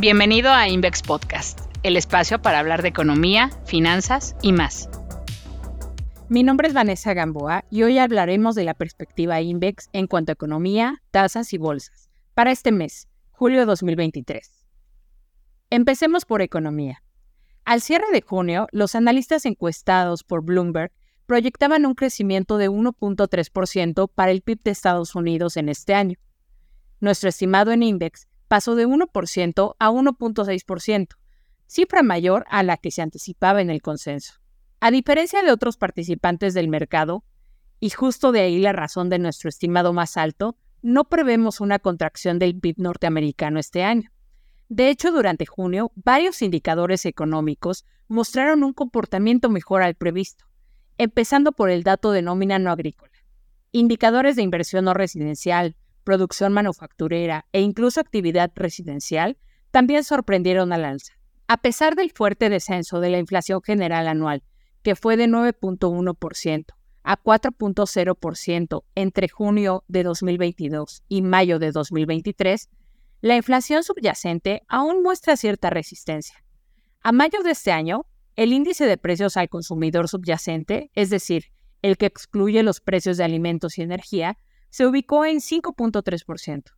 Bienvenido a Invex Podcast, el espacio para hablar de economía, finanzas y más. Mi nombre es Vanessa Gamboa y hoy hablaremos de la perspectiva Invex en cuanto a economía, tasas y bolsas para este mes, julio de 2023. Empecemos por economía. Al cierre de junio, los analistas encuestados por Bloomberg proyectaban un crecimiento de 1.3% para el PIB de Estados Unidos en este año. Nuestro estimado en Index pasó de 1% a 1.6%, cifra mayor a la que se anticipaba en el consenso. A diferencia de otros participantes del mercado, y justo de ahí la razón de nuestro estimado más alto, no prevemos una contracción del PIB norteamericano este año. De hecho, durante junio, varios indicadores económicos mostraron un comportamiento mejor al previsto, empezando por el dato de nómina no agrícola. Indicadores de inversión no residencial, producción manufacturera e incluso actividad residencial también sorprendieron al alza. A pesar del fuerte descenso de la inflación general anual, que fue de 9.1% a 4.0% entre junio de 2022 y mayo de 2023, la inflación subyacente aún muestra cierta resistencia. A mayo de este año, el índice de precios al consumidor subyacente, es decir, el que excluye los precios de alimentos y energía, se ubicó en 5.3%,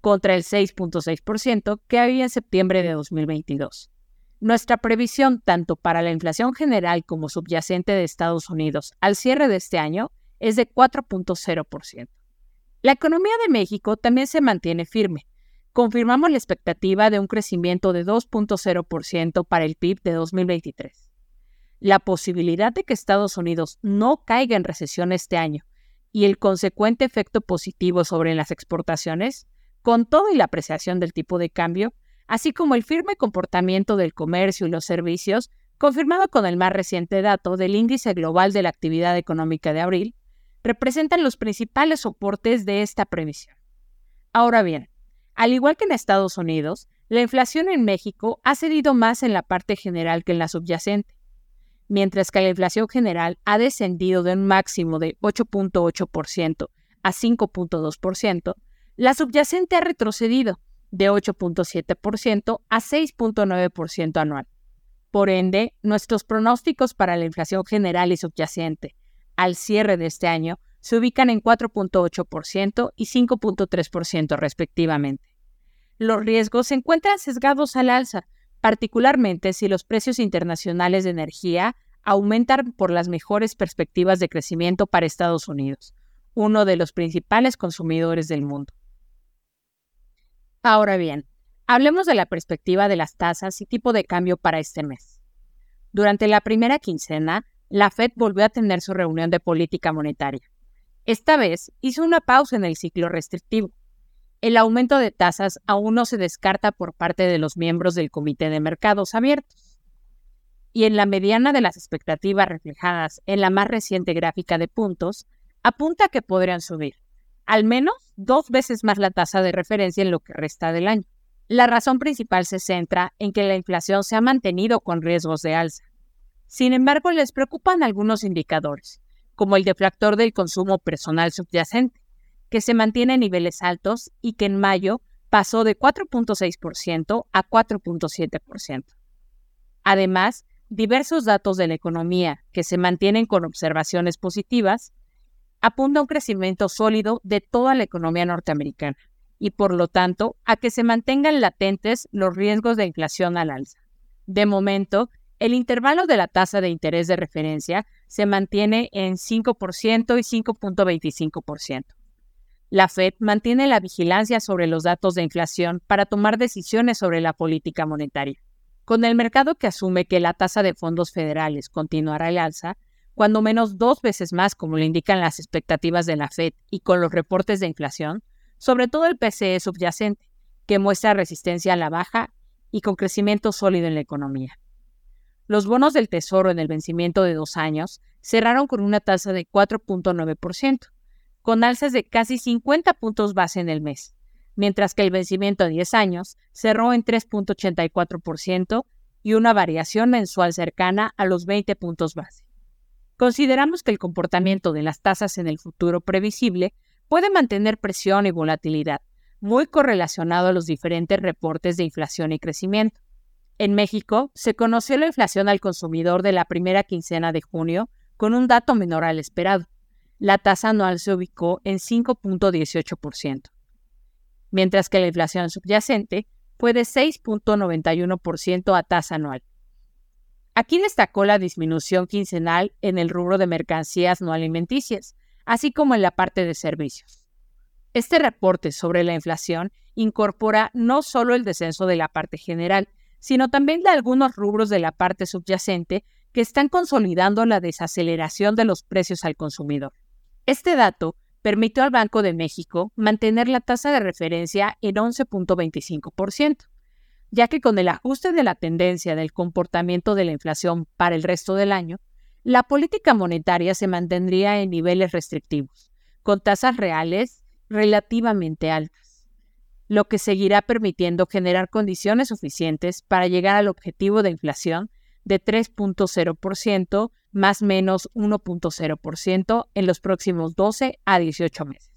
contra el 6.6% que había en septiembre de 2022. Nuestra previsión tanto para la inflación general como subyacente de Estados Unidos al cierre de este año es de 4.0%. La economía de México también se mantiene firme. Confirmamos la expectativa de un crecimiento de 2.0% para el PIB de 2023. La posibilidad de que Estados Unidos no caiga en recesión este año y el consecuente efecto positivo sobre las exportaciones, con todo y la apreciación del tipo de cambio, así como el firme comportamiento del comercio y los servicios, confirmado con el más reciente dato del Índice Global de la Actividad Económica de abril, representan los principales soportes de esta previsión. Ahora bien, al igual que en Estados Unidos, la inflación en México ha cedido más en la parte general que en la subyacente, mientras que la inflación general ha descendido de un máximo de 8.8% a 5.2%, la subyacente ha retrocedido de 8.7% a 6.9% anual. Por ende, nuestros pronósticos para la inflación general y subyacente al cierre de este año se ubican en 4.8% y 5.3% respectivamente. Los riesgos se encuentran sesgados al alza, particularmente si los precios internacionales de energía aumentan por las mejores perspectivas de crecimiento para Estados Unidos, uno de los principales consumidores del mundo. Ahora bien, hablemos de la perspectiva de las tasas y tipo de cambio para este mes. Durante la primera quincena, la Fed volvió a tener su reunión de política monetaria. Esta vez hizo una pausa en el ciclo restrictivo. El aumento de tasas aún no se descarta por parte de los miembros del Comité de Mercados Abiertos. Y en la mediana de las expectativas reflejadas en la más reciente gráfica de puntos, apunta que podrían subir, al menos dos veces más la tasa de referencia en lo que resta del año. La razón principal se centra en que la inflación se ha mantenido con riesgos de alza. Sin embargo, les preocupan algunos indicadores, como el deflactor del consumo personal subyacente, que se mantiene en niveles altos y que en mayo pasó de 4.6% a 4.7%. Además, diversos datos de la economía que se mantienen con observaciones positivas apunta a un crecimiento sólido de toda la economía norteamericana y por lo tanto a que se mantengan latentes los riesgos de inflación al alza. De momento, el intervalo de la tasa de interés de referencia se mantiene en 5% y 5.25%. La Fed mantiene la vigilancia sobre los datos de inflación para tomar decisiones sobre la política monetaria. Con el mercado que asume que la tasa de fondos federales continuará al alza, cuando menos dos veces más como lo indican las expectativas de la Fed y con los reportes de inflación, sobre todo el PCE subyacente, que muestra resistencia a la baja y con crecimiento sólido en la economía. Los bonos del Tesoro en el vencimiento de dos años cerraron con una tasa de 4.9%, con alzas de casi 50 puntos base en el mes, mientras que el vencimiento a 10 años cerró en 3.84% y una variación mensual cercana a los 20 puntos base. Consideramos que el comportamiento de las tasas en el futuro previsible puede mantener presión y volatilidad, muy correlacionado a los diferentes reportes de inflación y crecimiento. En México, se conoció la inflación al consumidor de la primera quincena de junio con un dato menor al esperado. La tasa anual se ubicó en 5.18%, mientras que la inflación subyacente fue de 6.91% a tasa anual. Aquí destacó la disminución quincenal en el rubro de mercancías no alimenticias, así como en la parte de servicios. Este reporte sobre la inflación incorpora no solo el descenso de la parte general, sino también de algunos rubros de la parte subyacente que están consolidando la desaceleración de los precios al consumidor. Este dato permitió al Banco de México mantener la tasa de referencia en 11.25%, ya que con el ajuste de la tendencia del comportamiento de la inflación para el resto del año, la política monetaria se mantendría en niveles restrictivos, con tasas reales relativamente altas, lo que seguirá permitiendo generar condiciones suficientes para llegar al objetivo de inflación de 3.0% más menos 1.0% en los próximos 12 a 18 meses.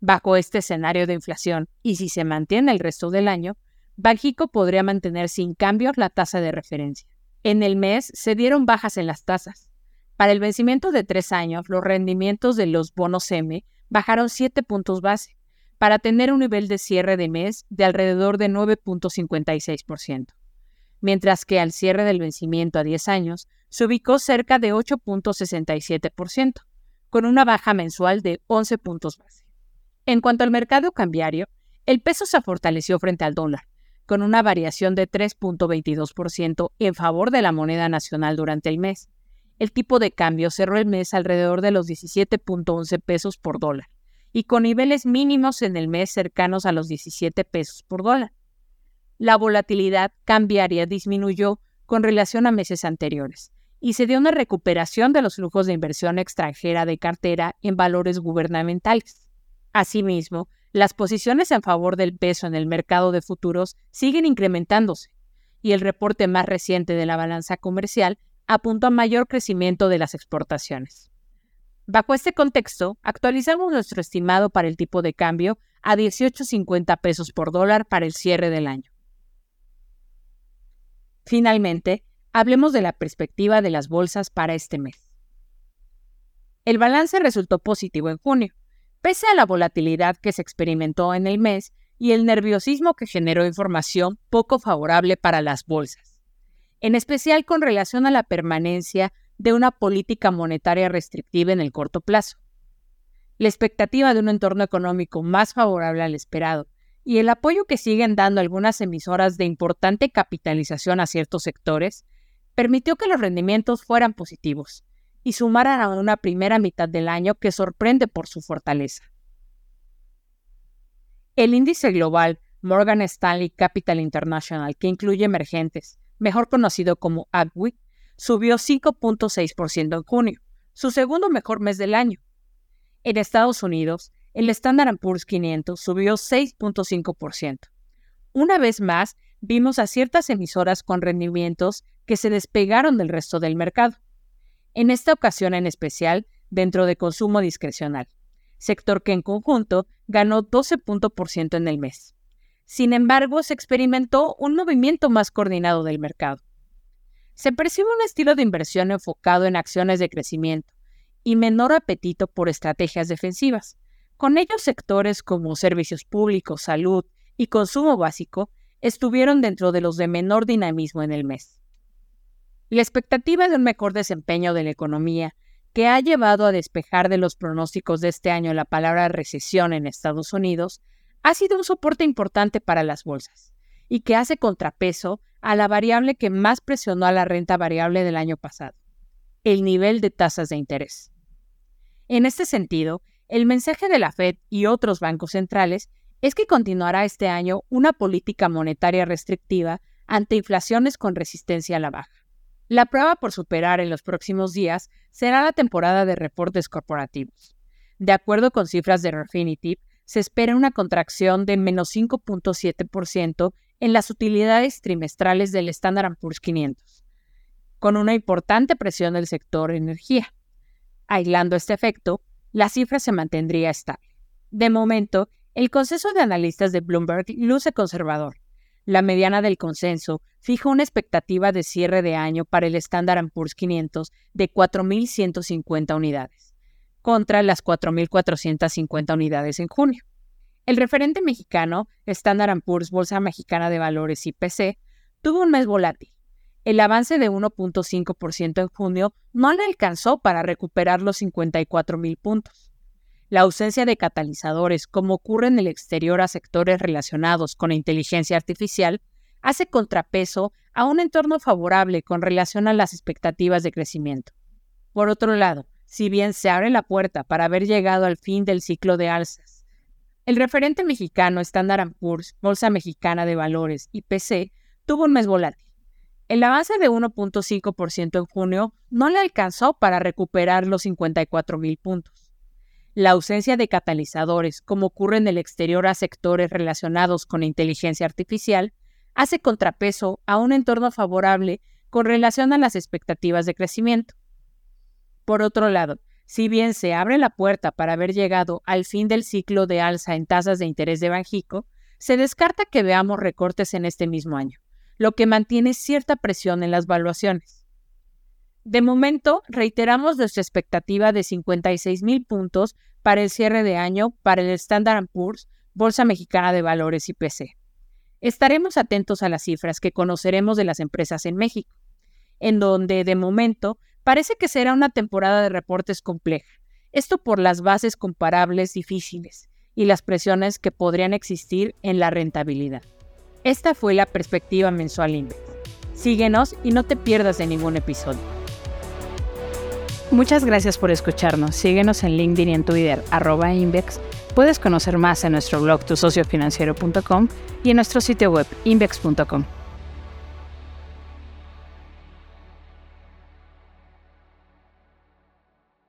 Bajo este escenario de inflación, y si se mantiene el resto del año, Banjico podría mantener sin cambios la tasa de referencia. En el mes se dieron bajas en las tasas. Para el vencimiento de tres años, los rendimientos de los bonos M bajaron 7 puntos base, para tener un nivel de cierre de mes de alrededor de 9.56%, mientras que al cierre del vencimiento a 10 años se ubicó cerca de 8.67%, con una baja mensual de 11 puntos base. En cuanto al mercado cambiario, el peso se fortaleció frente al dólar, con una variación de 3.22% en favor de la moneda nacional durante el mes. El tipo de cambio cerró el mes alrededor de los 17.11 pesos por dólar y con niveles mínimos en el mes cercanos a los 17 pesos por dólar. La volatilidad cambiaria disminuyó con relación a meses anteriores y se dio una recuperación de los flujos de inversión extranjera de cartera en valores gubernamentales. Asimismo, las posiciones en favor del peso en el mercado de futuros siguen incrementándose, y el reporte más reciente de la balanza comercial apuntó a mayor crecimiento de las exportaciones. Bajo este contexto, actualizamos nuestro estimado para el tipo de cambio a 18.50 pesos por dólar para el cierre del año. Finalmente, hablemos de la perspectiva de las bolsas para este mes. El balance resultó positivo en junio, Pese a la volatilidad que se experimentó en el mes y el nerviosismo que generó información poco favorable para las bolsas, en especial con relación a la permanencia de una política monetaria restrictiva en el corto plazo. La expectativa de un entorno económico más favorable al esperado y el apoyo que siguen dando algunas emisoras de importante capitalización a ciertos sectores permitió que los rendimientos fueran positivos, y sumaran a una primera mitad del año que sorprende por su fortaleza. El índice global Morgan Stanley Capital International, que incluye emergentes, mejor conocido como AGWI, subió 5.6% en junio, su segundo mejor mes del año. En Estados Unidos, el Standard Poor's 500 subió 6.5%. Una vez más, vimos a ciertas emisoras con rendimientos que se despegaron del resto del mercado en esta ocasión en especial dentro de consumo discrecional, sector que en conjunto ganó 12 ciento en el mes. Sin embargo, se experimentó un movimiento más coordinado del mercado. Se percibe un estilo de inversión enfocado en acciones de crecimiento y menor apetito por estrategias defensivas. Con ellos sectores como servicios públicos, salud y consumo básico estuvieron dentro de los de menor dinamismo en el mes. La expectativa de un mejor desempeño de la economía, que ha llevado a despejar de los pronósticos de este año la palabra recesión en Estados Unidos, ha sido un soporte importante para las bolsas y que hace contrapeso a la variable que más presionó a la renta variable del año pasado, el nivel de tasas de interés. En este sentido, el mensaje de la Fed y otros bancos centrales es que continuará este año una política monetaria restrictiva ante inflaciones con resistencia a la baja. La prueba por superar en los próximos días será la temporada de reportes corporativos. De acuerdo con cifras de Refinitiv, se espera una contracción de menos 5.7% en las utilidades trimestrales del Standard Poor's 500, con una importante presión del sector energía. Aislando este efecto, la cifra se mantendría estable. De momento, El consenso de analistas de Bloomberg luce conservador. La mediana del consenso fija una expectativa de cierre de año para el Standard Poor's 500 de 4.150 unidades, contra las 4.450 unidades en junio. El referente mexicano, Standard Poor's Bolsa Mexicana de Valores IPC, tuvo un mes volátil. El avance de 1.5% en junio no le alcanzó para recuperar los 54.000 puntos. La ausencia de catalizadores, como ocurre en el exterior a sectores relacionados con la inteligencia artificial, hace contrapeso a un entorno favorable con relación a las expectativas de crecimiento. Por otro lado, si bien se abre la puerta para haber llegado al fin del ciclo de alzas, el referente mexicano Standard Poor's, Bolsa Mexicana de Valores, IPC, tuvo un mes volátil. El avance de 1.5% en junio no le alcanzó para recuperar los 54.000 puntos. La ausencia de catalizadores, como ocurre en el exterior a sectores relacionados con inteligencia artificial, hace contrapeso a un entorno favorable con relación a las expectativas de crecimiento. Por otro lado, si bien se abre la puerta para haber llegado al fin del ciclo de alza en tasas de interés de Banjico, se descarta que veamos recortes en este mismo año, lo que mantiene cierta presión en las valuaciones. De momento, reiteramos nuestra expectativa de 56 mil puntos para el cierre de año para el Standard Poor's, Bolsa Mexicana de Valores y PC. Estaremos atentos a las cifras que conoceremos de las empresas en México, en donde, de momento, parece que será una temporada de reportes compleja, esto por las bases comparables difíciles y las presiones que podrían existir en la rentabilidad. Esta fue la perspectiva mensual Index. Síguenos y no te pierdas de ningún episodio. Muchas gracias por escucharnos. Síguenos en LinkedIn y en Twitter, arroba Invex. Puedes conocer más en nuestro blog tusociofinanciero.com y en nuestro sitio web invex.com.